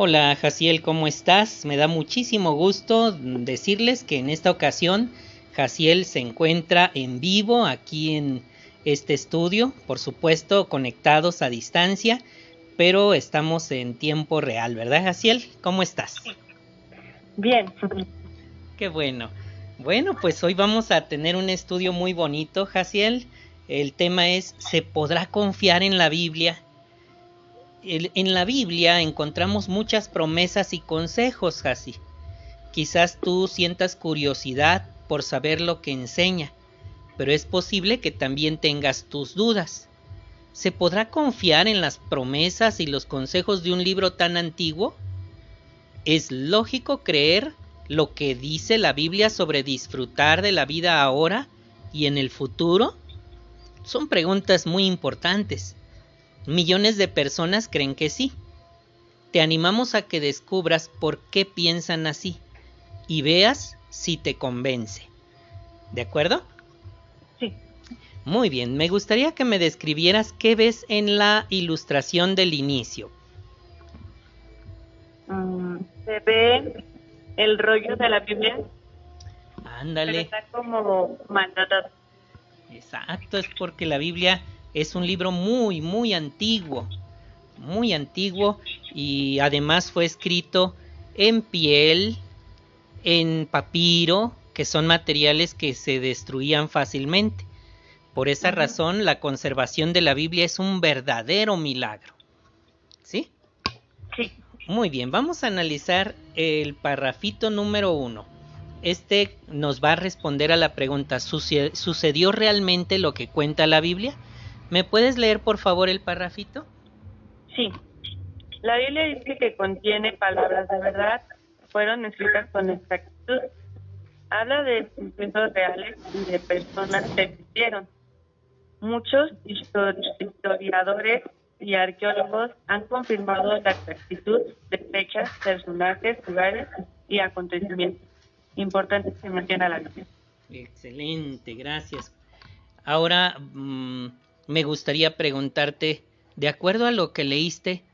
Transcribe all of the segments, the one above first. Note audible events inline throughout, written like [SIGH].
Hola Jaciel, ¿cómo estás? Me da muchísimo gusto decirles que en esta ocasión Jaciel se encuentra en vivo aquí en este estudio, por supuesto conectados a distancia, pero estamos en tiempo real, ¿verdad Jaciel? ¿Cómo estás? Bien. Qué bueno. Bueno, pues hoy vamos a tener un estudio muy bonito, Jaciel. El tema es, ¿se podrá confiar en la Biblia? En la Biblia encontramos muchas promesas y consejos, Hasi. Quizás tú sientas curiosidad por saber lo que enseña, pero es posible que también tengas tus dudas. ¿Se podrá confiar en las promesas y los consejos de un libro tan antiguo? ¿Es lógico creer lo que dice la Biblia sobre disfrutar de la vida ahora y en el futuro? Son preguntas muy importantes. Millones de personas creen que sí. Te animamos a que descubras por qué piensan así y veas si te convence. ¿De acuerdo? Sí. Muy bien, me gustaría que me describieras qué ves en la ilustración del inicio. Mm, se ve el rollo de la Biblia. Ándale. está como. Exacto, es porque la Biblia es un libro muy, muy antiguo, muy antiguo y además fue escrito en piel, en papiro, que son materiales que se destruían fácilmente. Por esa razón, la conservación de la Biblia es un verdadero milagro. ¿Sí? Sí. Muy bien, vamos a analizar el parrafito número uno. Este nos va a responder a la pregunta, ¿sucedió realmente lo que cuenta la Biblia? ¿Me puedes leer por favor el parrafito? Sí. La Biblia dice que contiene palabras de verdad, fueron escritas con exactitud. Habla de sucesos reales y de personas que existieron. Muchos historiadores y arqueólogos han confirmado la exactitud de fechas, personajes, lugares y acontecimientos importantes que menciona la Biblia. Excelente, gracias. Ahora, mm, me gustaría preguntarte, de acuerdo a lo que leíste,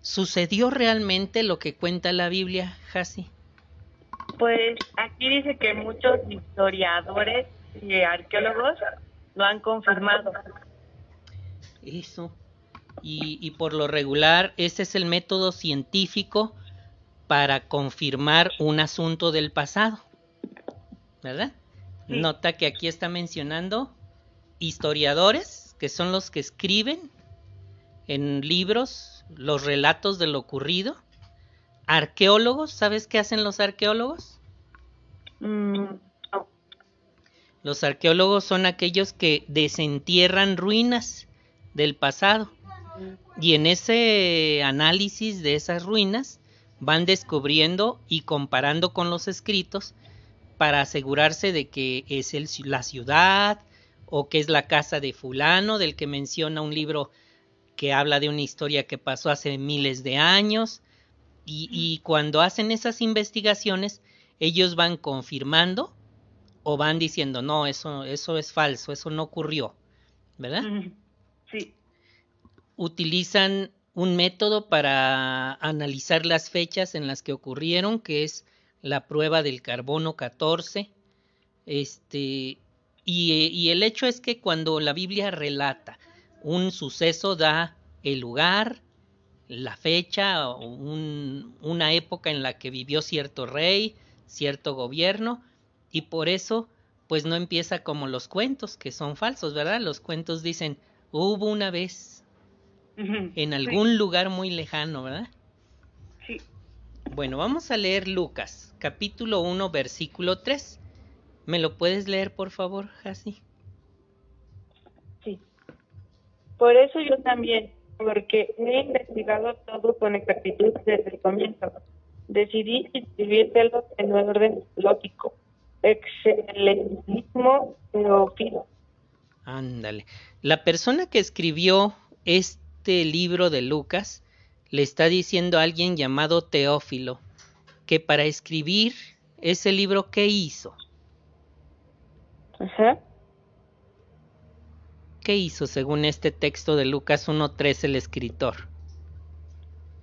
¿sucedió realmente lo que cuenta la Biblia, Hasi? Pues aquí dice que muchos historiadores y arqueólogos lo han confirmado. Eso. Y, y por lo regular, ese es el método científico para confirmar un asunto del pasado. ¿Verdad? Nota que aquí está mencionando historiadores que son los que escriben en libros los relatos de lo ocurrido. Arqueólogos, ¿sabes qué hacen los arqueólogos? Mm, los arqueólogos son aquellos que desentierran ruinas del pasado. Y en ese análisis de esas ruinas van descubriendo y comparando con los escritos para asegurarse de que es el, la ciudad, o que es la casa de fulano, del que menciona un libro que habla de una historia que pasó hace miles de años. Y, cuando hacen esas investigaciones, ellos van confirmando o van diciendo, no, eso, eso es falso, eso no ocurrió, ¿verdad? Sí. Utilizan un método para analizar las fechas en las que ocurrieron, que es la prueba del carbono 14. Este, y, el hecho es que cuando la Biblia relata un suceso da el lugar, la fecha, una época en la que vivió cierto rey, cierto gobierno, y por eso pues no empieza como los cuentos, que son falsos, ¿verdad? Los cuentos dicen, hubo una vez, en algún lugar muy lejano, ¿verdad? Sí. Bueno, vamos a leer Lucas, capítulo 1, versículo 3. ¿Me lo puedes leer, por favor, Hasi? Sí. Por eso yo también, porque he investigado todo con exactitud desde el comienzo. Decidí escribírtelo en un orden lógico. Excelentísimo Teófilo. Ándale. La persona que escribió este libro de Lucas le está diciendo a alguien llamado Teófilo que para escribir ese libro, ¿qué hizo? ¿Qué hizo según este texto de Lucas 1.3 el escritor?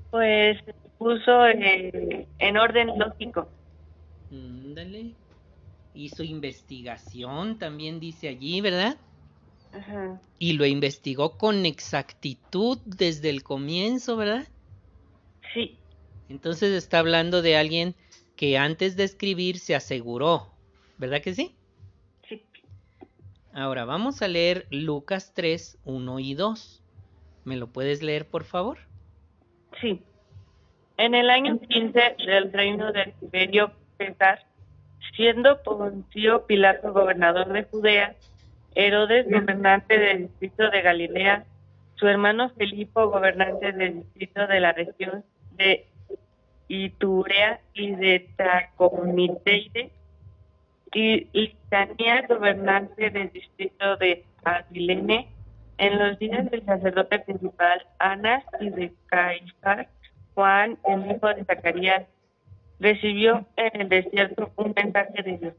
Pues puso en orden lógico. Dale. Hizo investigación, también dice allí, ¿verdad? Ajá. Y lo investigó con exactitud desde el comienzo, ¿verdad? Sí, Entonces está hablando de alguien que antes de escribir se aseguró, ¿verdad que sí? sí. Ahora vamos a leer Lucas 3, 1 y 2. ¿Me lo puedes leer, por favor? Sí. En el año 15 del reino de Tiberio César, siendo Poncio Pilato gobernador de Judea, Herodes gobernante del distrito de Galilea, su hermano Filipo gobernante del distrito de la región de Iturea y de Traconiteide, y Litanías gobernante del distrito de Abilene, en los días del sacerdote principal Anas y de Caifás, Juan, el hijo de Zacarías, recibió en el desierto un mensaje de Dios.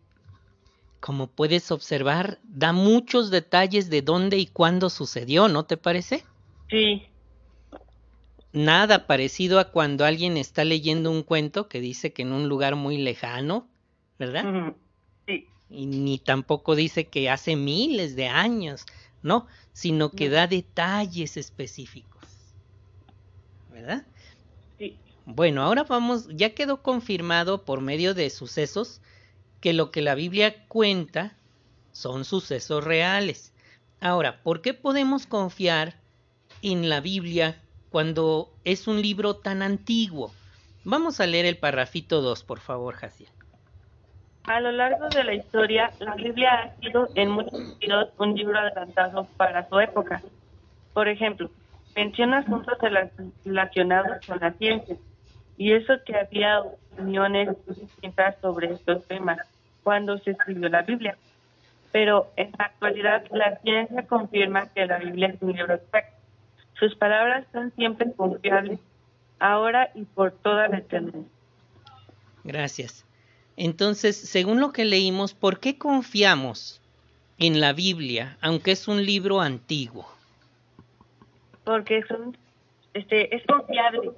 Como puedes observar, da muchos detalles de dónde y cuándo sucedió, ¿no te parece? Sí, Nada parecido a cuando alguien está leyendo un cuento que dice que en un lugar muy lejano, ¿verdad? sí, Y ni tampoco dice que hace miles de años, no, sino que No. da detalles específicos. ¿Verdad? sí, Bueno, ahora vamos, ya quedó confirmado por medio de sucesos que lo que la Biblia cuenta son sucesos reales. Ahora, ¿por qué podemos confiar en la Biblia cuando es un libro tan antiguo? Vamos a leer el parrafito 2, por favor, Jaciel. A lo largo de la historia, la Biblia ha sido en muchos sentidos un libro adelantado para su época. Por ejemplo, menciona asuntos rela- relacionados con la ciencia, y eso que había opiniones distintas sobre estos temas cuando se escribió la Biblia. Pero en la actualidad, la ciencia confirma que la Biblia es un libro exacto. Sus palabras son siempre confiables, ahora y por toda la eternidad. Gracias. Entonces, según lo que leímos, ¿por qué confiamos en la Biblia, aunque es un libro antiguo? porque son este es confiable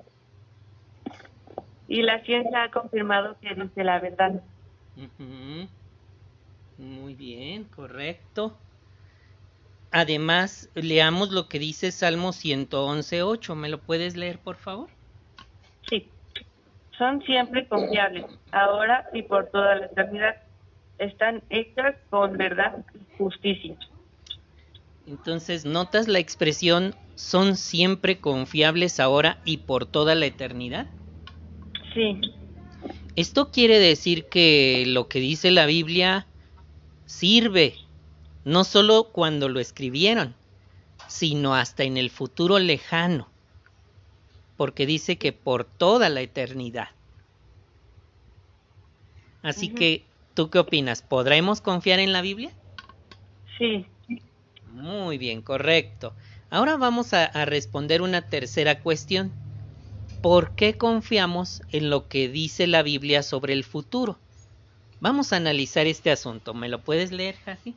y la ciencia ha confirmado que dice la verdad. Muy bien, correcto. Además, leamos lo que dice Salmo 111.8. ¿Me lo puedes leer, por favor? Son siempre confiables ahora y por toda la eternidad. Están hechas con verdad y justicia. Entonces, ¿notas la expresión son siempre confiables ahora y por toda la eternidad? sí. Esto quiere decir que lo que dice la Biblia sirve, no solo cuando lo escribieron, sino hasta en el futuro lejano, porque dice que por toda la eternidad. Así que, ¿tú qué opinas? ¿Podremos confiar en la Biblia? sí Muy bien, correcto. Ahora vamos a, a responder una tercera cuestión. ¿Por qué confiamos en lo que dice la Biblia sobre el futuro? Vamos a analizar este asunto. ¿Me lo puedes leer, Jasi?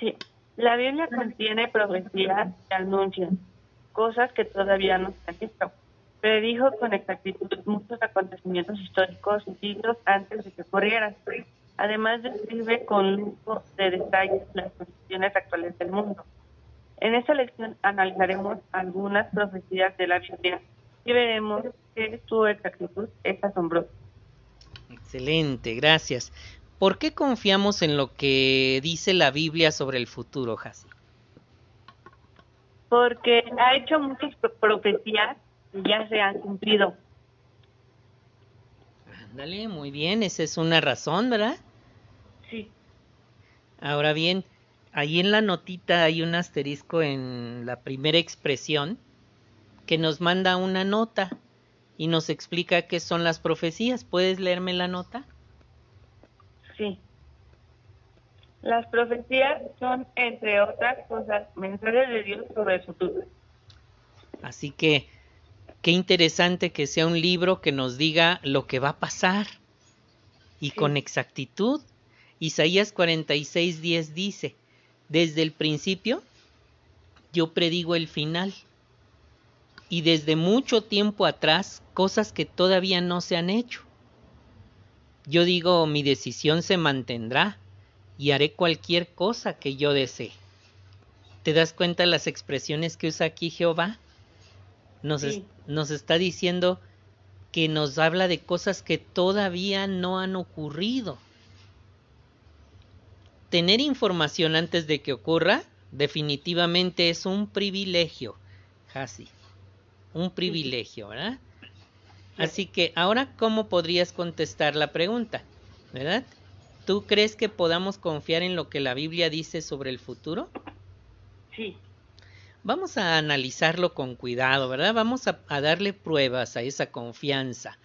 sí la Biblia contiene profecías que anuncian cosas que todavía no se han visto predijo con exactitud muchos acontecimientos históricos siglos antes de que ocurrieran. Además describe con lujo de detalles las condiciones actuales del mundo. En esta lección analizaremos algunas profecías de la Biblia y veremos que su exactitud es asombrosa. Excelente, gracias. ¿Por qué confiamos en lo que dice la Biblia sobre el futuro, Jasi? Porque ha hecho muchas pro- profecías ya se han cumplido. Ándale, muy bien, esa es una razón, ¿verdad? Sí, Ahora bien, ahí en la notita hay un asterisco en la primera expresión que nos manda una nota y nos explica qué son las profecías. ¿Puedes leerme la nota? Sí. Las profecías son, entre otras cosas, mensajes de Dios sobre el futuro. Así que qué interesante que sea un libro que nos diga lo que va a pasar y Sí. con exactitud. Isaías 46:10 dice, desde el principio yo predigo el final y desde mucho tiempo atrás cosas que todavía no se han hecho. Yo digo, mi decisión se mantendrá y haré cualquier cosa que yo desee. ¿Te das cuenta de las expresiones que usa aquí Jehová? Nos, Sí. nos está diciendo que nos habla de cosas que todavía no han ocurrido. Tener información antes de que ocurra definitivamente es un privilegio, Hasi. Un privilegio, ¿verdad? Así que ahora, ¿cómo podrías contestar la pregunta? ¿Verdad? ¿Tú crees que podamos confiar en lo que la Biblia dice sobre el futuro? Sí. Vamos a analizarlo con cuidado, ¿verdad? Vamos a, a darle pruebas a esa confianza.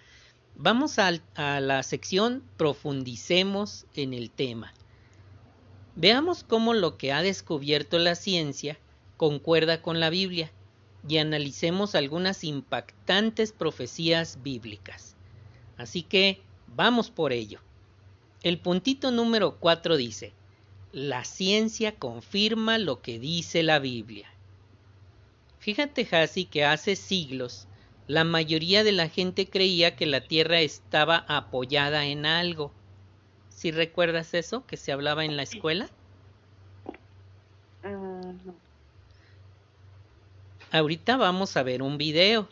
Vamos al- a, la sección profundicemos en el tema. Veamos cómo lo que ha descubierto la ciencia concuerda con la Biblia y analicemos algunas impactantes profecías bíblicas. Así que vamos por ello. El puntito número 4 dice, la ciencia confirma lo que dice la Biblia. Fíjate, Hasi, que hace siglos la mayoría de la gente creía que la Tierra estaba apoyada en algo. ¿Si recuerdas eso que se hablaba en la escuela? Ah, no. Ahorita vamos a ver un video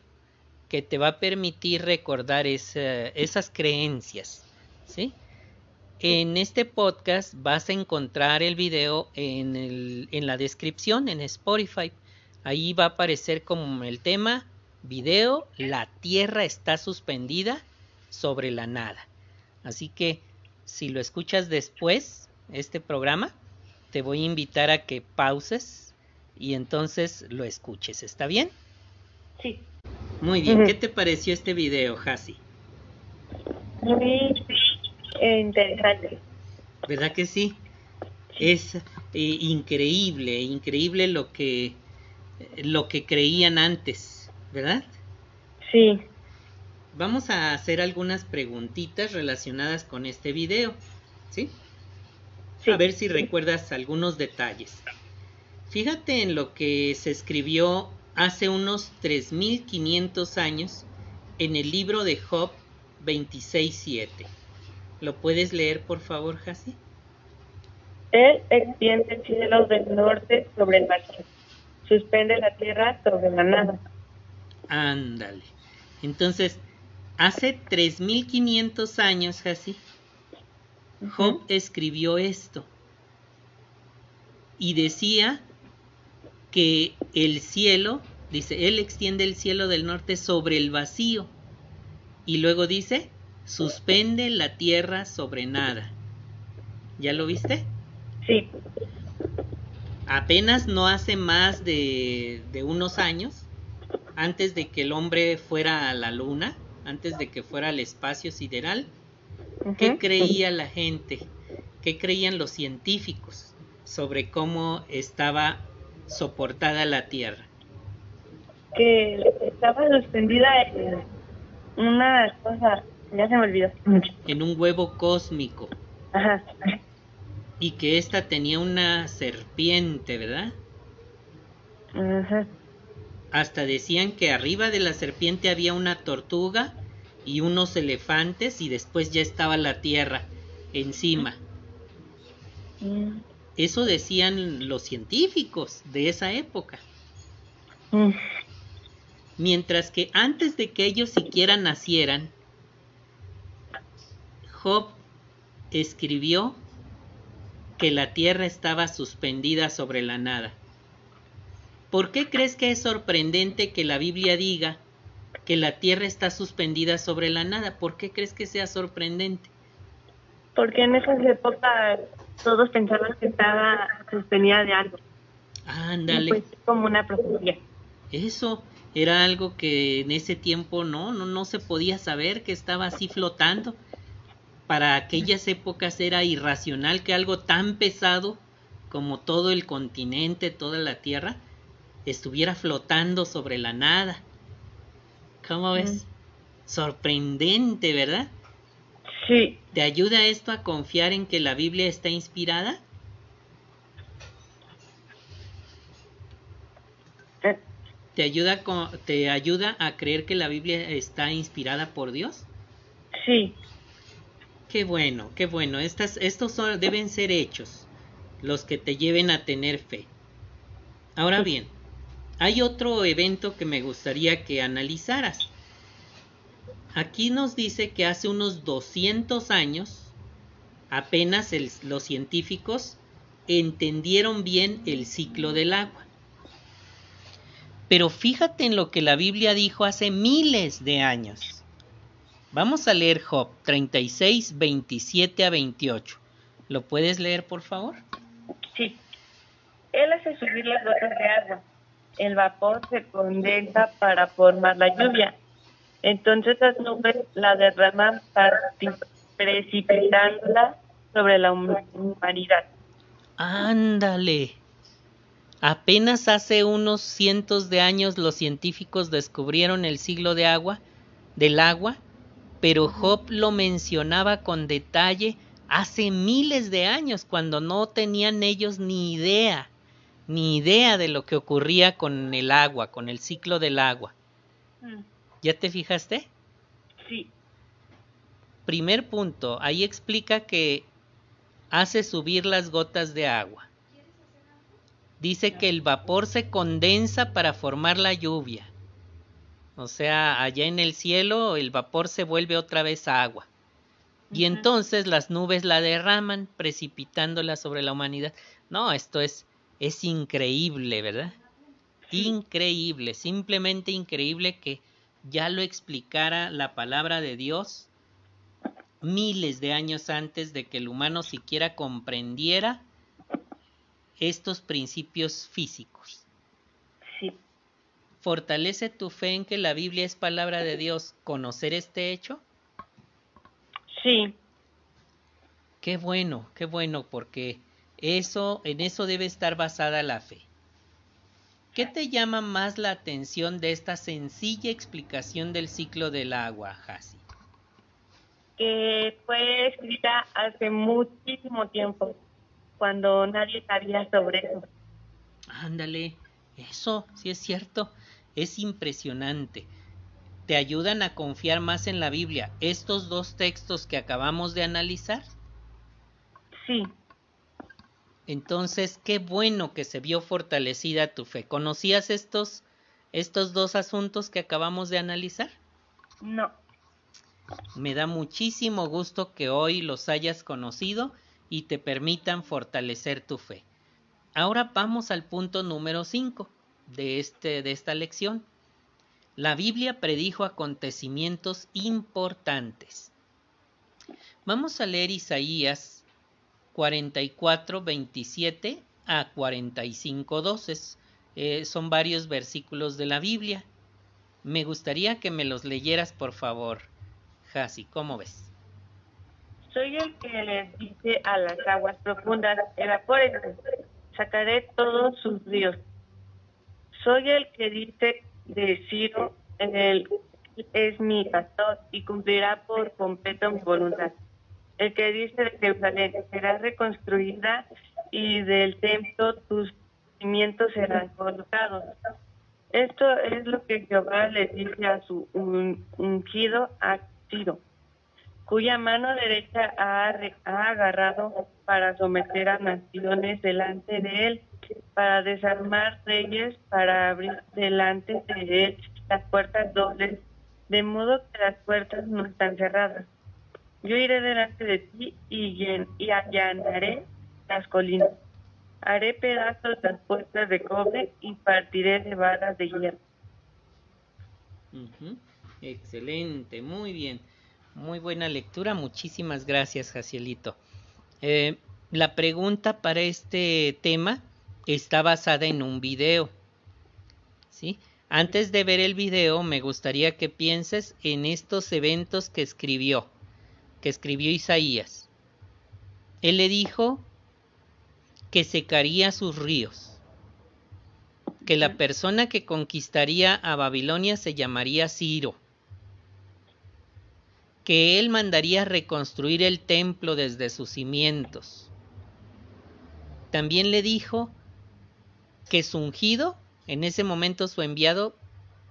que te va a permitir recordar esa- esas creencias, ¿sí? En este podcast vas a encontrar el video en, el- en la descripción en Spotify. Ahí va a aparecer como el tema video La Tierra está suspendida sobre la nada. Así que si lo escuchas después, este programa, te voy a invitar a que pauses y entonces lo escuches. ¿Está bien? Sí. Muy bien. ¿Qué te pareció este video, Hasi? Muy interesante. ¿Verdad que sí? Es eh, increíble, increíble lo que lo que creían antes, ¿verdad? Sí. Vamos a hacer algunas preguntitas relacionadas con este video, ¿sí? Sí. A ver si recuerdas algunos detalles. Fíjate en lo que se escribió hace unos 3500 años en el libro de Job 26:7. ¿Lo puedes leer, por favor, Hasi? Él extiende cielos del norte sobre el vacío. Suspende la tierra sobre la nada. Ándale. Entonces, hace 3500 años, Hasi, Job escribió esto. Y decía que el cielo, dice, él extiende el cielo del norte sobre el vacío. Y luego dice, suspende la tierra sobre nada. ¿Ya lo viste? Sí. Apenas no hace más de, de unos años, antes de que el hombre fuera a la luna, antes de que fuera al espacio sideral, ¿Qué creía la gente? ¿Qué creían los científicos sobre cómo estaba soportada la Tierra? Que estaba suspendida en una cosa. Ya se me olvidó. En un huevo cósmico Ajá. Y que ésta tenía una serpiente, ¿verdad? Hasta decían que arriba de la serpiente había una tortuga y unos elefantes y después ya estaba la Tierra encima. Mm. Eso decían los científicos de esa época. Mm. Mientras que antes de que ellos siquiera nacieran, Job escribió que la tierra estaba suspendida sobre la nada. ¿Por qué crees que es sorprendente que la Biblia diga que la tierra está suspendida sobre la nada? ¿Por qué crees que sea sorprendente? Porque en esas épocas todos pensaban que estaba suspendida de algo. Ándale. pues como una profecía. Eso era algo que en ese tiempo no, no, no se podía saber que estaba así flotando. Para aquellas épocas era irracional que algo tan pesado como todo el continente, toda la tierra, estuviera flotando sobre la nada. ¿Cómo ves? Sorprendente, ¿verdad? Sí. ¿Te ayuda esto a confiar en que la Biblia está inspirada? Eh, ¿Te ayuda, ¿Te ayuda a creer que la Biblia está inspirada por Dios? Sí. Qué bueno, qué bueno. Estos son, deben ser hechos los que te lleven a tener fe. Ahora bien, hay otro evento que me gustaría que analizaras. Aquí nos dice que hace unos 200 años apenas los científicos entendieron bien el ciclo del agua. Pero fíjate en lo que la Biblia dijo hace miles de años. Vamos a leer Job 36, 27 a 28. ¿Lo puedes leer, por favor? Sí. Él hace subir las gotas de agua. El vapor se condensa para formar la lluvia. Entonces las nubes la derraman precipitándola sobre la humanidad. Ándale. Apenas hace unos cientos de años los científicos descubrieron el siglo de agua, del agua, pero Job lo mencionaba con detalle hace miles de años, cuando no tenían ellos ni idea, ni idea de lo que ocurría con el agua, con el ciclo del agua. Mm. ¿Ya te fijaste? Sí. Primer punto, ahí explica que hace subir las gotas de agua dice que el vapor se condensa para formar la lluvia. O sea, allá en el cielo el vapor se vuelve otra vez agua. Y entonces las nubes la derraman, precipitándola sobre la humanidad. No, esto es, es increíble, ¿verdad? Increíble, simplemente increíble que ya lo explicara la palabra de Dios miles de años antes de que el humano siquiera comprendiera estos principios físicos. ¿Fortalece tu fe en que la Biblia es palabra de Dios conocer este hecho? Sí. Qué bueno, qué bueno, porque eso, en eso debe estar basada la fe. ¿Qué te llama más la atención de esta sencilla explicación del ciclo del agua, Hasi? Que fue escrita hace muchísimo tiempo cuando nadie sabía sobre eso. Ándale, eso sí es cierto, es impresionante. ¿Te ayudan a confiar más en la Biblia estos dos textos que acabamos de analizar? Sí. Entonces, qué bueno que se vio fortalecida tu fe. ¿Conocías estos, estos dos asuntos que acabamos de analizar? No. Me da muchísimo gusto que hoy los hayas conocido y te permitan fortalecer tu fe. Ahora vamos al punto número 5 de, este, de esta lección. La Biblia predijo acontecimientos importantes. Vamos a leer Isaías 44, 27 a 45, 12. Eh, son varios versículos de la Biblia. Me gustaría que me los leyeras, por favor. Hasi, ¿cómo ves? Soy el que les dice a las aguas profundas, evapórense, sacaré todos sus ríos. Soy el que dice de Ciro, él es mi pastor y cumplirá por completo mi voluntad. El que dice de Jerusalén será reconstruida y del templo tus cimientos serán colocados. Esto es lo que Jehová le dice a su ungido a Ciro cuya mano derecha ha, agarrado para someter a naciones delante de él, para desarmar reyes, para abrir delante de él las puertas dobles, de modo que las puertas no están cerradas. Yo iré delante de ti y, y allanaré las colinas. Haré pedazos las puertas de cobre y partiré de varas de hierro. Excelente, muy bien. Muy buena lectura, muchísimas gracias, Jacielito. Eh, la pregunta para este tema está basada en un video. ¿sí? Antes de ver el video, me gustaría que pienses en estos eventos que escribió, que escribió Isaías. Él le dijo que secaría sus ríos, que la persona que conquistaría a Babilonia se llamaría Ciro que él mandaría reconstruir el templo desde sus cimientos. También le dijo que su ungido En ese momento su enviado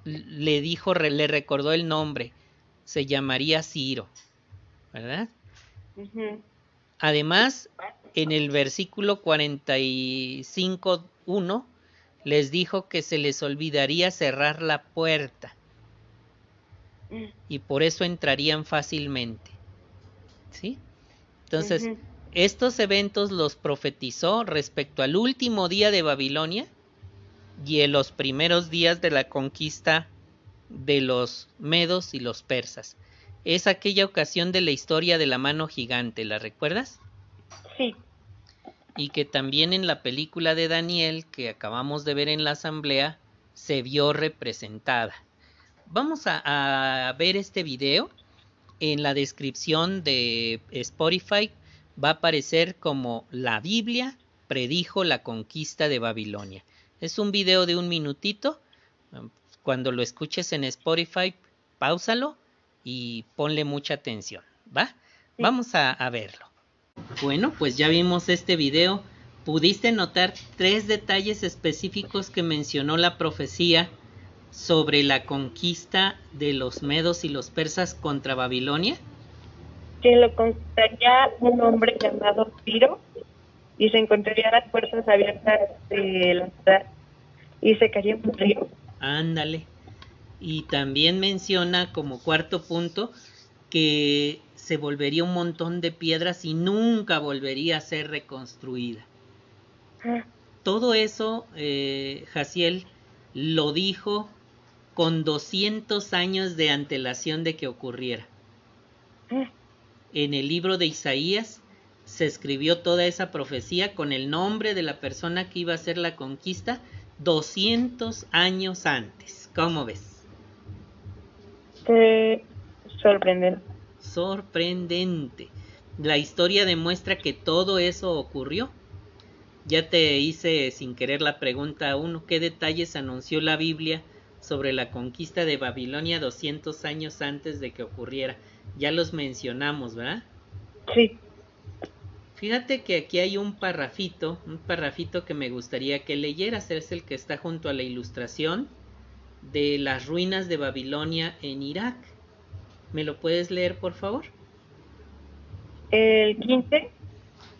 le dijo, le recordó el nombre, se llamaría Ciro, ¿verdad? Además, en el versículo 45.1 les dijo que se les olvidaría cerrar la puerta mm. y por eso entrarían fácilmente. ¿Sí? Entonces, estos eventos los profetizó respecto al último día de Babilonia y en los primeros días de la conquista de los medos y los persas. Es aquella ocasión de la historia de la mano gigante, ¿la recuerdas? Sí. Y que también en la película de Daniel que acabamos de ver en la asamblea se vio representada. Vamos a, ver este video. En la descripción de Spotify va a aparecer como la Biblia predijo la conquista de Babilonia. Es un video de un minutito. Cuando lo escuches en Spotify, pausalo y ponle mucha atención, ¿va? Vamos a, a verlo. Bueno, pues ya vimos este video. ¿Pudiste notar tres detalles específicos que mencionó la profecía sobre la conquista de los medos y los persas contra Babilonia? Lo conquistaría un hombre llamado Piro y se encontraría las puertas abiertas de la ciudad y se caería un río. Ándale. Y también menciona como cuarto punto que se volvería un montón de piedras y nunca volvería a ser reconstruida. Ah. Todo eso, eh, Jaciel lo dijo con 200 años de antelación de que ocurriera. Ah. En el libro de Isaías se escribió toda esa profecía con el nombre de la persona que iba a hacer la conquista 200 años antes. ¿Cómo ves? sorprendente. Sorprendente. La historia demuestra que todo eso ocurrió. Ya te hice sin querer la pregunta uno, ¿qué detalles anunció la Biblia sobre la conquista de Babilonia 200 años antes de que ocurriera? Ya los mencionamos, ¿verdad? Sí. Fíjate que aquí hay un parrafito, un parrafito que me gustaría que leyeras, es el que está junto a la ilustración de las ruinas de Babilonia en Irak. ¿Me lo puedes leer, por favor? El 15.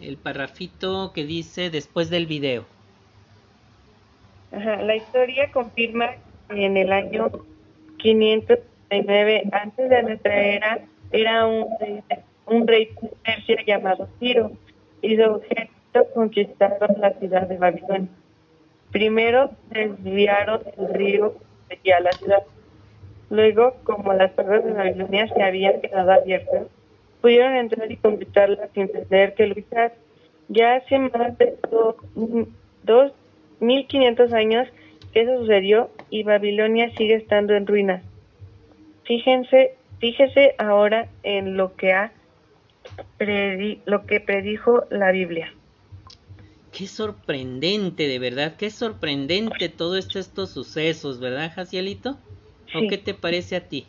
El parrafito que dice después del video. Ajá, la historia confirma que en el año 539 antes de nuestra era era un rey, un rey persia llamado Ciro y su objeto conquistaron la ciudad de Babilonia. Primero desviaron el río a la ciudad. Luego, como las puertas de Babilonia se habían quedado abiertas, pudieron entrar y completarlas sin tener que luchar. Ya hace más de dos, mil quinientos años que eso sucedió y Babilonia sigue estando en ruinas. Fíjense, fíjese ahora en lo que ha lo que predijo la Biblia. Qué sorprendente, de verdad, qué sorprendente todos estos sucesos, ¿verdad, Jacielito? ¿O qué te parece a ti?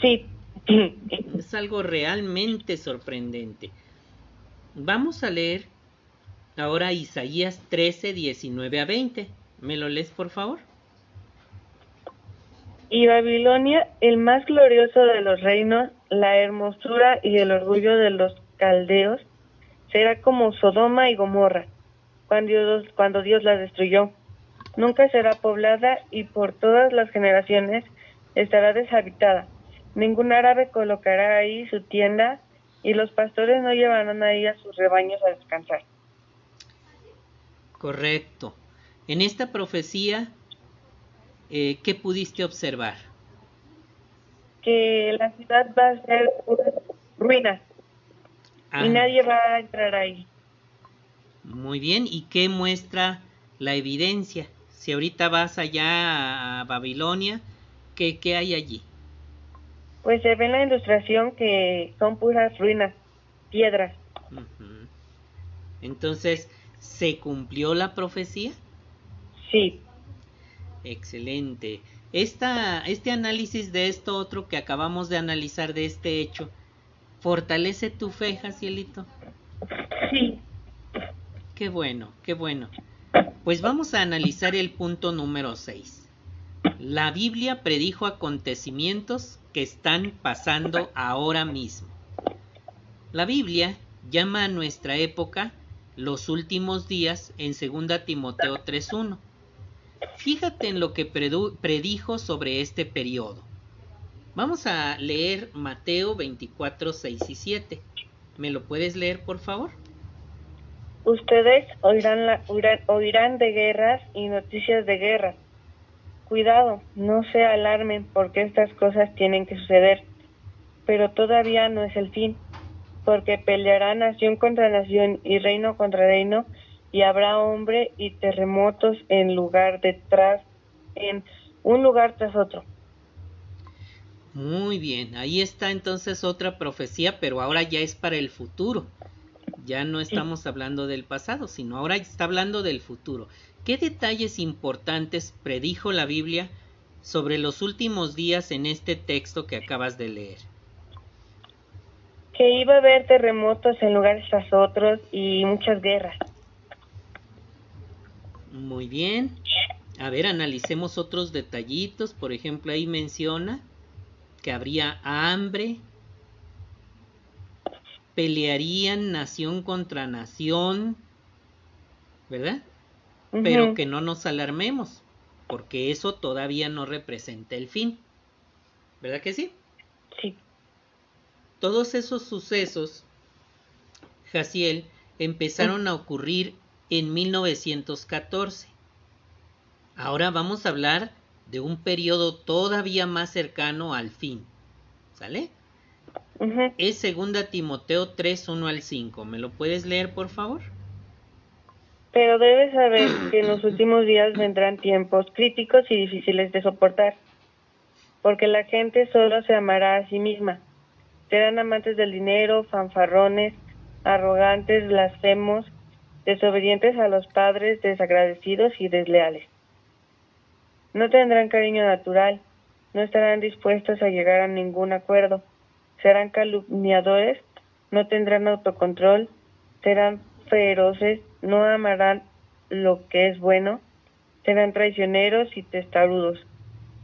Sí. [CLEARS THROAT] Es algo realmente sorprendente. Vamos a leer ahora Isaías 13, 19 a 20. ¿Me lo lees, por favor? Y Babilonia, el más glorioso de los reinos, la hermosura y el orgullo de los caldeos, será como Sodoma y Gomorra, cuando Dios, cuando Dios la destruyó. Nunca será poblada y por todas las generaciones estará deshabitada. Ningún árabe colocará ahí su tienda y los pastores no llevarán ahí a sus rebaños a descansar. Correcto. En esta profecía, eh, ¿qué pudiste observar? Que la ciudad va a ser ruina y ah. nadie va a entrar ahí. Muy bien, ¿y qué muestra la evidencia? Si ahorita vas allá a Babilonia, ¿qué, qué hay allí? Pues se ve en la ilustración que son puras ruinas, piedras. Entonces, ¿se cumplió la profecía? Sí. Excelente. Esta, este análisis de esto otro que acabamos de analizar de este hecho, ¿Fortalece tu fe, Jacielito? Sí. Qué bueno, qué bueno. Pues vamos a analizar el punto número 6. La Biblia predijo acontecimientos que están pasando ahora mismo. La Biblia llama a nuestra época los últimos días en 2 Timoteo 3.1. Fíjate en lo que predijo sobre este periodo. Vamos a leer Mateo 24, 6 y 7. ¿Me lo puedes leer, por favor? Ustedes oirán, de guerras y noticias de guerra. Cuidado, no se alarmen porque estas cosas tienen que suceder, pero todavía no es el fin, porque peleará nación contra nación y reino contra reino, y habrá hombre y terremotos en lugar de tras, en un lugar tras otro. Muy bien, ahí está entonces otra profecía, pero ahora ya es para el futuro. Ya no estamos hablando del pasado, sino ahora está hablando del futuro. ¿Qué detalles importantes predijo la Biblia sobre los últimos días en este texto que acabas de leer? Que iba a haber terremotos en lugares tras otros y muchas guerras. Muy bien. A ver, analicemos otros detallitos. Por ejemplo, ahí menciona que habría hambre, pelearían nación contra nación, ¿verdad? Pero que no nos alarmemos, porque eso todavía no representa el fin. ¿Verdad que sí? Sí. Todos esos sucesos, Jaciel, empezaron a ocurrir en 1914. Ahora vamos a hablar de un periodo todavía más cercano al fin. ¿Sale? Es segunda Timoteo 3, 1 al 5. ¿Me lo puedes leer, por favor? Pero debes saber que en los últimos días vendrán tiempos críticos y difíciles de soportar, porque la gente solo se amará a sí misma. Serán amantes del dinero, fanfarrones, arrogantes, blasfemos, desobedientes a los padres, desagradecidos y desleales. No tendrán cariño natural, no estarán dispuestos a llegar a ningún acuerdo, serán calumniadores, no tendrán autocontrol, serán feroces, no amarán lo que es bueno, serán traicioneros y testarudos,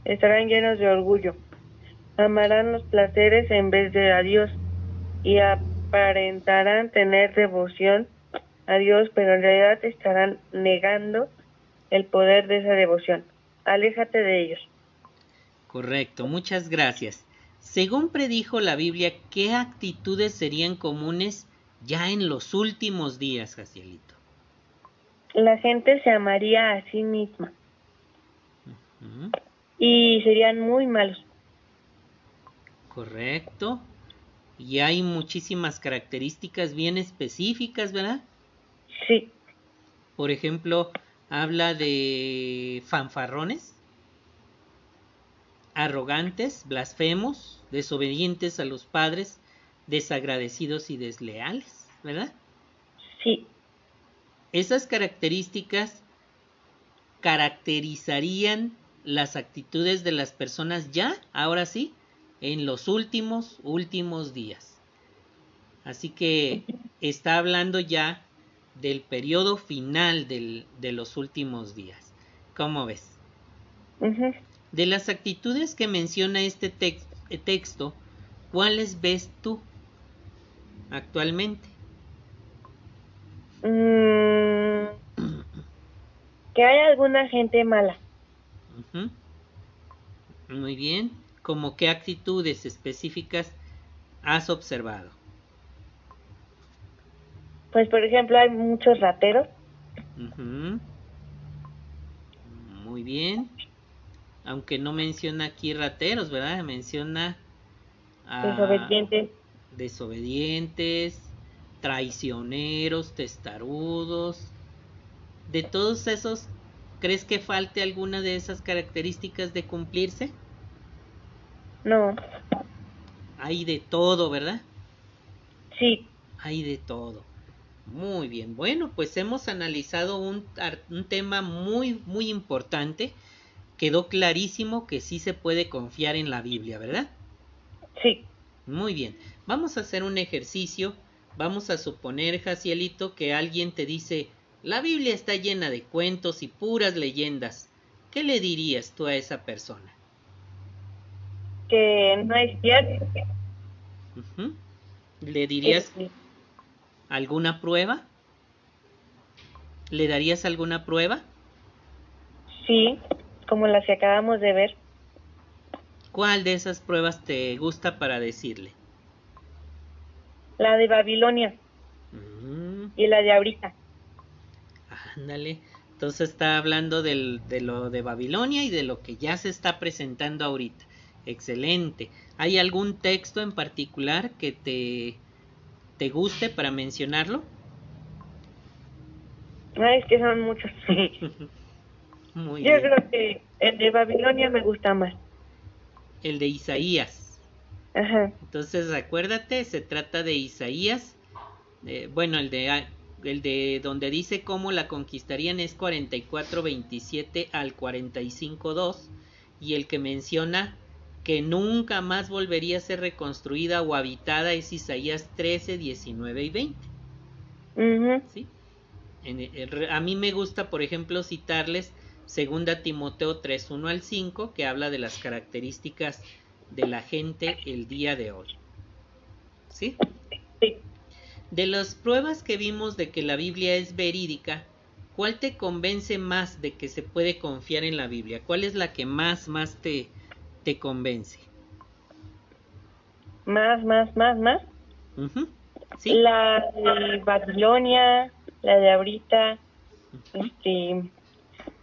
estarán llenos de orgullo, amarán los placeres en vez de a Dios y aparentarán tener devoción a Dios, pero en realidad estarán negando el poder de esa devoción aléjate de ellos. Correcto, muchas gracias. Según predijo la Biblia, ¿qué actitudes serían comunes ya en los últimos días, Jacielito? La gente se amaría a sí misma. Y serían muy malos. Correcto. Y hay muchísimas características bien específicas, ¿verdad? Sí. Por ejemplo, habla de fanfarrones, arrogantes, blasfemos, desobedientes a los padres, desagradecidos y desleales, ¿verdad? Sí. Esas características caracterizarían las actitudes de las personas ya, ahora sí, en los últimos, últimos días. Así que [LAUGHS] está hablando ya del periodo final del, de los últimos días. ¿Cómo ves? De las actitudes que menciona este eh, texto, ¿cuáles ves tú actualmente? Mm, que hay alguna gente mala. Muy bien. ¿Cómo qué actitudes específicas has observado? Pues, por ejemplo, hay muchos rateros. Muy bien. Aunque no menciona aquí rateros, ¿verdad? Menciona... desobedientes. Desobedientes, traicioneros, testarudos. De todos esos, ¿crees que falte alguna de esas características de cumplirse? No. Hay de todo, ¿verdad? Sí. Hay de todo. Muy bien, bueno, pues hemos analizado un, un, tema muy, muy importante. Quedó clarísimo que sí se puede confiar en la Biblia, ¿verdad? Sí. Muy bien, vamos a hacer un ejercicio. Vamos a suponer, Jacielito, que alguien te dice, la Biblia está llena de cuentos y puras leyendas. ¿Qué le dirías tú a esa persona? Que no es cierto. ¿Le dirías. Alguna prueba? ¿Le darías alguna prueba? Sí, como las que acabamos de ver. ¿Cuál de esas pruebas te gusta para decirle? La de Babilonia Mm, y la de ahorita. ándale. Entonces está hablando del- de lo de Babilonia y de lo que ya se está presentando ahorita. Excelente. ¿Hay algún texto en particular que te, te guste para mencionarlo? Ay, es que son muchos. [LAUGHS] Muy Yo bien. creo que el de Babilonia me gusta más. El de Isaías. Ajá. Entonces acuérdate, se trata de Isaías. eh, bueno, el de, ah, el de donde dice cómo la conquistarían es 44.27 al 45.2 y el que menciona que nunca más volvería a ser reconstruida o habitada es Isaías 13, 19 y 20. Ujú. ¿sí? En- el re- a mí me gusta, por ejemplo, citarles 2 Timoteo 3, 1 al 5, que habla de las características de la gente el día de hoy. ¿Sí? Sí. De las pruebas que vimos de que la Biblia es verídica, ¿cuál te convence más de que se puede confiar en la Biblia? ¿Cuál es la que más, más te, te convence? Más, más, más, más. ¿Sí? La de Babilonia, la de ahorita, este,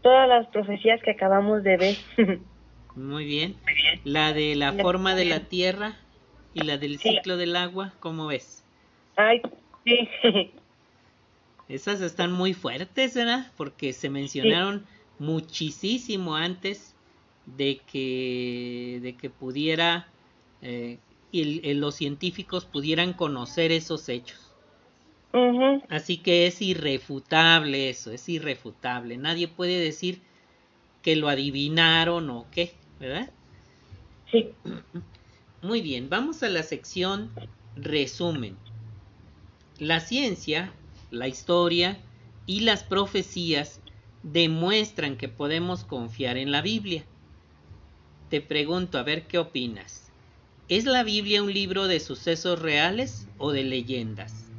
todas las profecías que acabamos de ver. Muy bien. La de la La- forma de la tierra y la del Sí. ciclo del agua, ¿cómo ves? Ay, sí. [LAUGHS] Esas están muy fuertes, ¿verdad? Porque se mencionaron muchísimo antes de que, de que pudiera, eh, el- el- los científicos pudieran conocer esos hechos. Así que es irrefutable eso, es irrefutable. Nadie puede decir que lo adivinaron o qué, ¿verdad? Sí. Muy bien, vamos a la sección resumen. La ciencia, la historia y las profecías demuestran que podemos confiar en la Biblia. Te pregunto, a ver qué opinas. ¿Es la Biblia un libro de sucesos reales o de leyendas?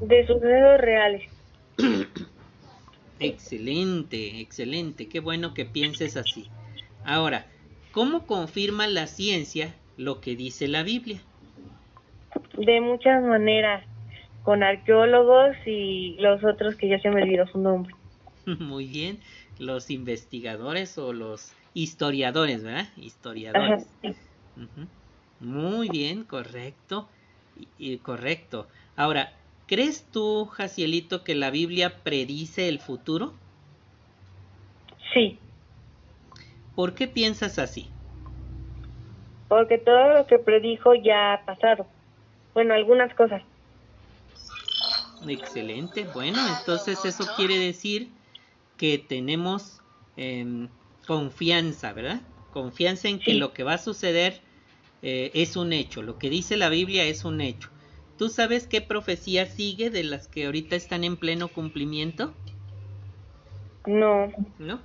De sucesos reales. [COUGHS] Excelente, excelente, qué bueno que pienses así. Ahora, ¿cómo confirma la ciencia lo que dice la Biblia? De muchas maneras. Con arqueólogos y los otros que ya se me olvidó su nombre. [LAUGHS] Muy bien, los investigadores o los historiadores, ¿verdad? Historiadores. Muy bien, correcto. Y, correcto. Ahora, ¿crees tú, Jacielito, que la Biblia predice el futuro? Sí. ¿Por qué piensas así? Porque todo lo que predijo ya ha pasado. Bueno, algunas cosas. Excelente. Bueno, entonces eso quiere decir que tenemos em, confianza, ¿verdad? Confianza en que lo que va a suceder eh, es un hecho. Lo que dice la Biblia es un hecho. ¿Tú sabes qué profecía sigue de las que ahorita están en pleno cumplimiento? No. ¿No?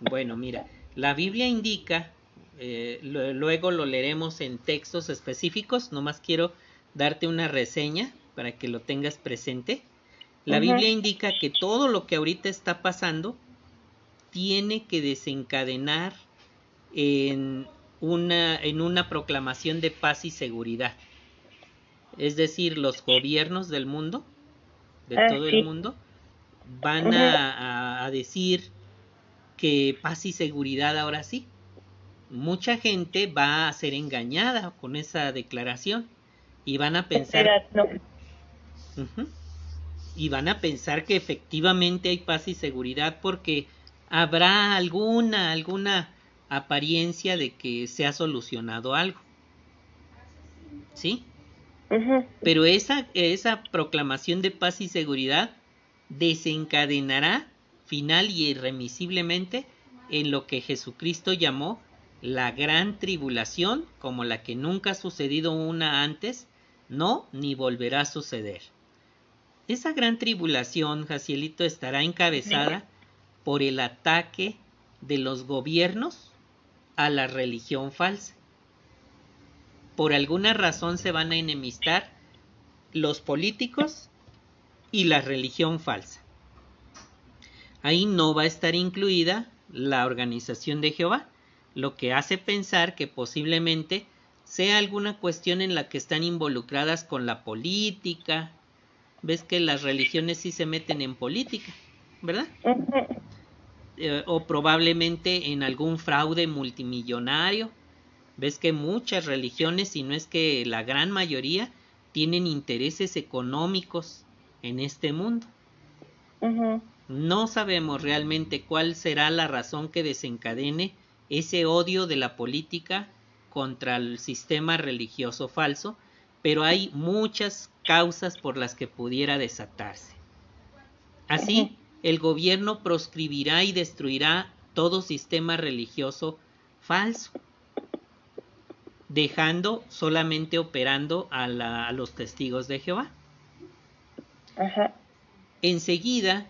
Bueno, mira, la Biblia indica, eh, lo- luego lo leeremos en textos específicos, nomás quiero darte una reseña para que lo tengas presente. La. Biblia indica que todo lo que ahorita está pasando tiene que desencadenar en una, en una proclamación de paz y seguridad. Es decir, los gobiernos del mundo, de Ah, todo sí. el mundo, van a, a- decir que paz y seguridad ahora sí. Mucha gente va a ser engañada con esa declaración y van a pensar Espera, no. Ujú. Y van a pensar que efectivamente hay paz y seguridad porque habrá alguna, alguna apariencia de que se ha solucionado algo. ¿Sí? Pero esa, esa proclamación de paz y seguridad desencadenará final y irremisiblemente en lo que Jesucristo llamó la gran tribulación, como la que nunca ha sucedido una antes, no ni volverá a suceder. Esa gran tribulación, Jacielito, estará encabezada por el ataque de los gobiernos a la religión falsa. Por alguna razón se van a enemistar los políticos y la religión falsa. Ahí no va a estar incluida la organización de Jehová, lo que hace pensar que posiblemente sea alguna cuestión en la que están involucradas con la política. Ves que las religiones sí se meten en política, ¿verdad? Eh, o probablemente en algún fraude multimillonario. Ves que muchas religiones, si no es que la gran mayoría, tienen intereses económicos en este mundo. No sabemos realmente cuál será la razón que desencadene ese odio de la política contra el sistema religioso falso, pero hay muchas causas por las que pudiera desatarse. Así, el gobierno proscribirá y destruirá todo sistema religioso falso, dejando solamente operando a, los testigos de Jehová. Enseguida,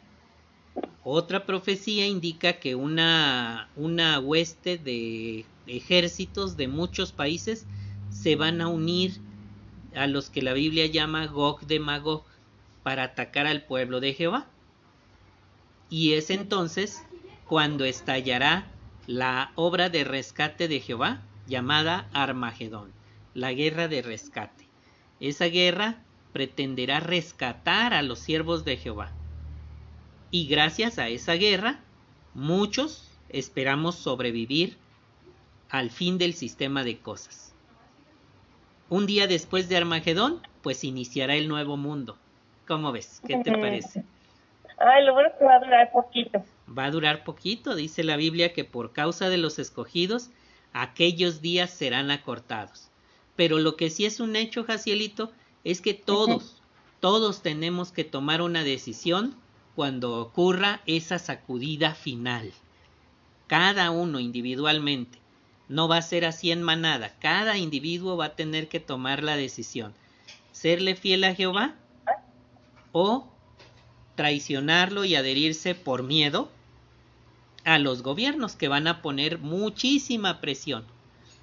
otra profecía indica que una, una hueste de ejércitos de muchos países se van a unir a los que la Biblia llama Gog de Magog para atacar al pueblo de Jehová. Y es entonces cuando estallará la obra de rescate de Jehová llamada Armagedón, la guerra de rescate. Esa guerra pretenderá rescatar a los siervos de Jehová. Y gracias a esa guerra, muchos esperamos sobrevivir al fin del sistema de cosas. Un día después de Armagedón, pues iniciará el nuevo mundo. ¿Cómo ves? ¿Qué te parece? Ay, lo bueno que va a durar poquito. Va a durar poquito, dice la Biblia que por causa de los escogidos, aquellos días serán acortados. Pero lo que sí es un hecho, Jacielito, es que todos, todos tenemos que tomar una decisión cuando ocurra esa sacudida final. Cada uno individualmente. No va a ser así en manada. Cada individuo va a tener que tomar la decisión. Serle fiel a Jehová o traicionarlo y adherirse por miedo a los gobiernos que van a poner muchísima presión.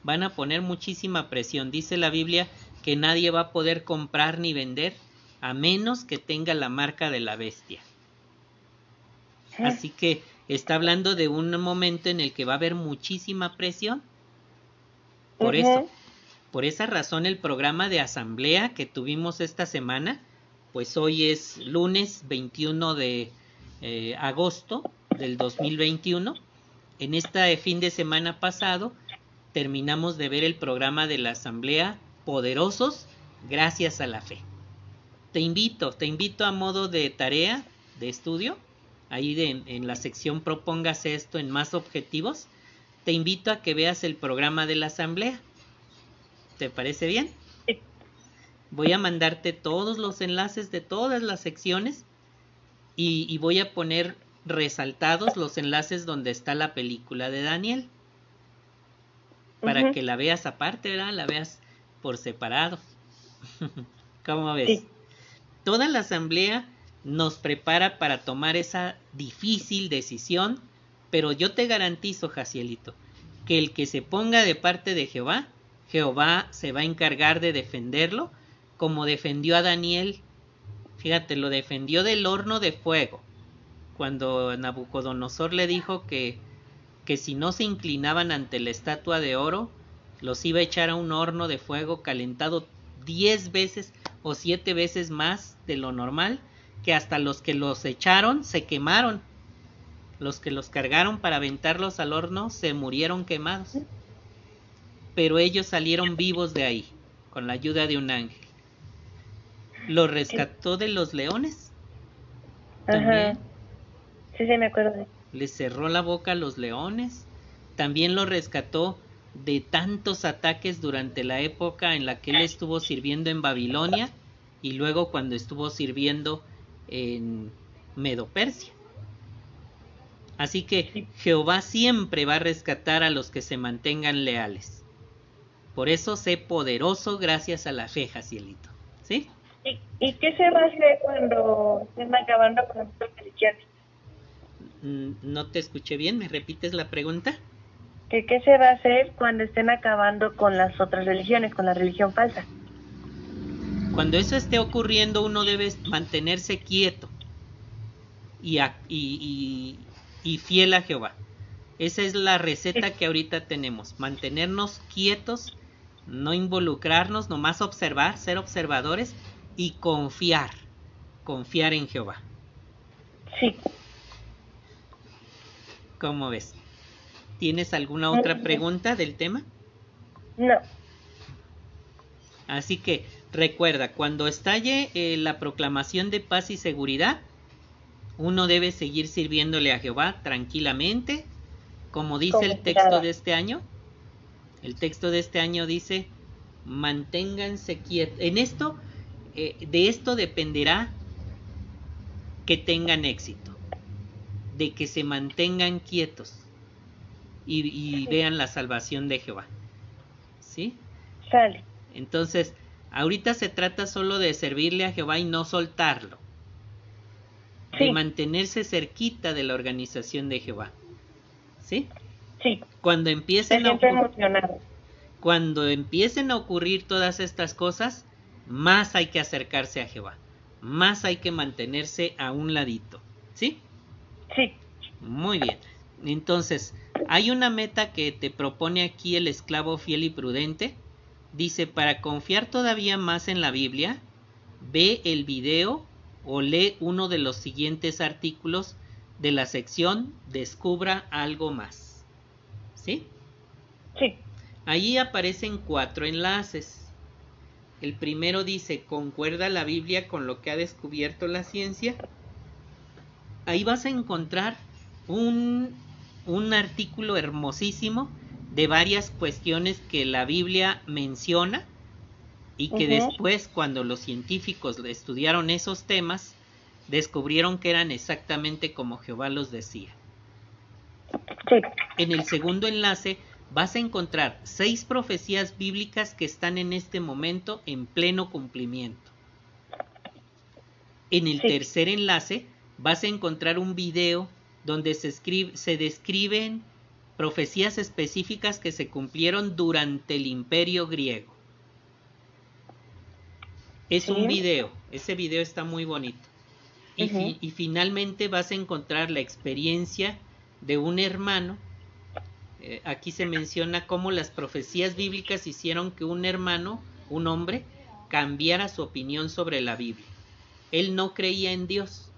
Van a poner muchísima presión. Dice la Biblia que nadie va a poder comprar ni vender a menos que tenga la marca de la bestia. Así que está hablando de un momento en el que va a haber muchísima presión por eso, por esa razón el programa de asamblea que tuvimos esta semana, pues hoy es lunes 21 de eh, agosto del 2021. En este fin de semana pasado terminamos de ver el programa de la asamblea Poderosos gracias a la fe. Te invito, te invito a modo de tarea, de estudio, ahí en la sección propóngase esto en más objetivos te invito a que veas el programa de la asamblea. ¿Te parece bien? Voy a mandarte todos los enlaces de todas las secciones y, voy a poner resaltados los enlaces donde está la película de Daniel. Para que la veas aparte, ¿verdad? La veas por separado. [LAUGHS] ¿Cómo ves? Toda la asamblea nos prepara para tomar esa difícil decisión pero yo te garantizo, Jacielito, que el que se ponga de parte de Jehová, Jehová se va a encargar de defenderlo, como defendió a Daniel. Fíjate, lo defendió del horno de fuego. Cuando Nabucodonosor le dijo que, que si no se inclinaban ante la estatua de oro, los iba a echar a un horno de fuego calentado diez veces o siete veces más de lo normal, que hasta los que los echaron se quemaron los que los cargaron para aventarlos al horno se murieron quemados. Pero ellos salieron vivos de ahí, con la ayuda de un ángel. ¿Lo rescató de los leones? También. Sí, sí, me acuerdo. Le cerró la boca a los leones. También lo rescató de tantos ataques durante la época en la que él estuvo sirviendo en Babilonia y luego cuando estuvo sirviendo en Medo-Persia. Así que Jehová siempre va a rescatar a los que se mantengan leales. Por eso sé poderoso gracias a la fe, Jacielito. ¿Sí? ¿Y, qué se va a hacer cuando estén acabando con las otras religiones? Mm, no te escuché bien, ¿me repites la pregunta? ¿Qué, ¿Qué se va a hacer cuando estén acabando con las otras religiones, con la religión falsa? Cuando eso esté ocurriendo, uno debe mantenerse quieto y, y, y fiel a Jehová. Esa es la receta que ahorita tenemos, mantenernos quietos, no involucrarnos, nomás observar, ser observadores y confiar, confiar en Jehová. Sí. ¿Cómo ves? ¿Tienes alguna otra pregunta del tema? No. Así que recuerda, cuando estalle eh, la proclamación de paz y seguridad, uno debe seguir sirviéndole a Jehová tranquilamente, como dice el texto de este año. El texto de este año dice, manténganse quietos. En esto eh, de esto dependerá que tengan éxito, de que se mantengan quietos y, vean la salvación de Jehová. ¿Sí? Sale. Entonces, ahorita se trata solo de servirle a Jehová y no soltarlo. De mantenerse cerquita de la organización de Jehová. ¿Sí? Sí. Cuando empiecen a cuando empiecen a ocurrir todas estas cosas, más hay que acercarse a Jehová, más hay que mantenerse a un ladito. ¿Sí? Sí. Muy bien. Entonces, hay una meta que te propone aquí el esclavo fiel y prudente. Dice, para confiar todavía más en la Biblia, ve el video o lee uno de los siguientes artículos de la sección Descubra algo más. ¿Sí? Sí. Allí aparecen cuatro enlaces. El primero dice, ¿concuerda la Biblia con lo que ha descubierto la ciencia? Ahí vas a encontrar un, un artículo hermosísimo de varias cuestiones que la Biblia menciona y que después cuando los científicos estudiaron esos temas, descubrieron que eran exactamente como Jehová los decía. En el segundo enlace vas a encontrar seis profecías bíblicas que están en este momento en pleno cumplimiento. En el tercer enlace vas a encontrar un video donde se, se describen profecías específicas que se cumplieron durante el imperio griego. Es un video, ese video está muy bonito. y finalmente vas a encontrar la experiencia de un hermano eh, aquí se menciona cómo las profecías bíblicas hicieron que un hermano, un hombre, cambiara su opinión sobre la Biblia. Él no creía en Dios,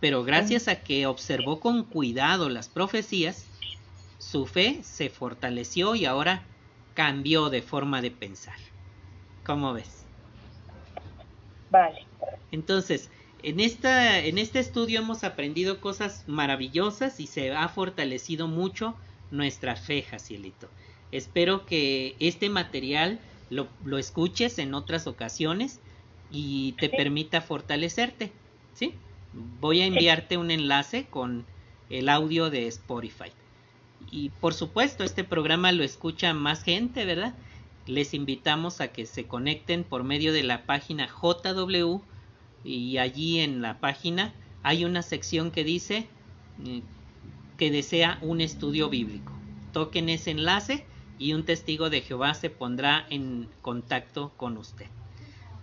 pero gracias a que observó con cuidado las profecías, su fe se fortaleció y ahora cambió de forma de pensar. ¿Cómo ves? Vale. Entonces, en, esta, en este estudio hemos aprendido cosas maravillosas y se ha fortalecido mucho nuestra fe, Jacielito. Espero que este material lo, escuches en otras ocasiones y te permita fortalecerte. ¿Sí? Voy a enviarte un enlace con el audio de Spotify. Y por supuesto, este programa lo escucha más gente, ¿verdad? Les invitamos a que se conecten por medio de la página JW y allí en la página hay una sección que dice eh, que desea un estudio bíblico. Toquen ese enlace y un testigo de Jehová se pondrá en contacto con usted.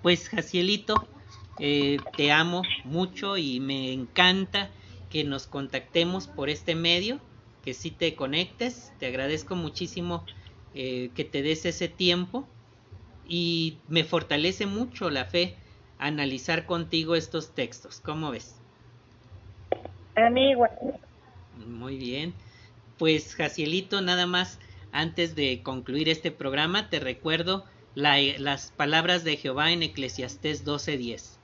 Pues Jacielito, eh, te amo mucho y me encanta que nos contactemos por este medio, que si te conectes, te agradezco muchísimo eh, que te des ese tiempo y me fortalece mucho la fe analizar contigo estos textos. ¿Cómo ves? A mí igual. Muy bien. Pues Jacielito, nada más antes de concluir este programa, te recuerdo las palabras de Jehová en Eclesiastés 12:10.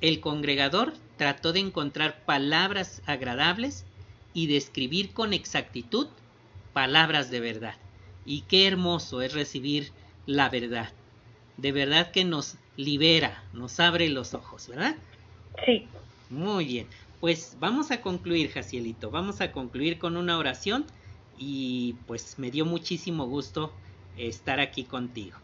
El congregador trató de encontrar palabras agradables y de escribir con exactitud palabras de verdad. Y qué hermoso es recibir la verdad. De verdad que nos libera, nos abre los ojos, ¿verdad? Sí. Muy bien. Pues vamos a concluir, Jacielito, vamos a concluir con una oración y pues me dio muchísimo gusto estar aquí contigo.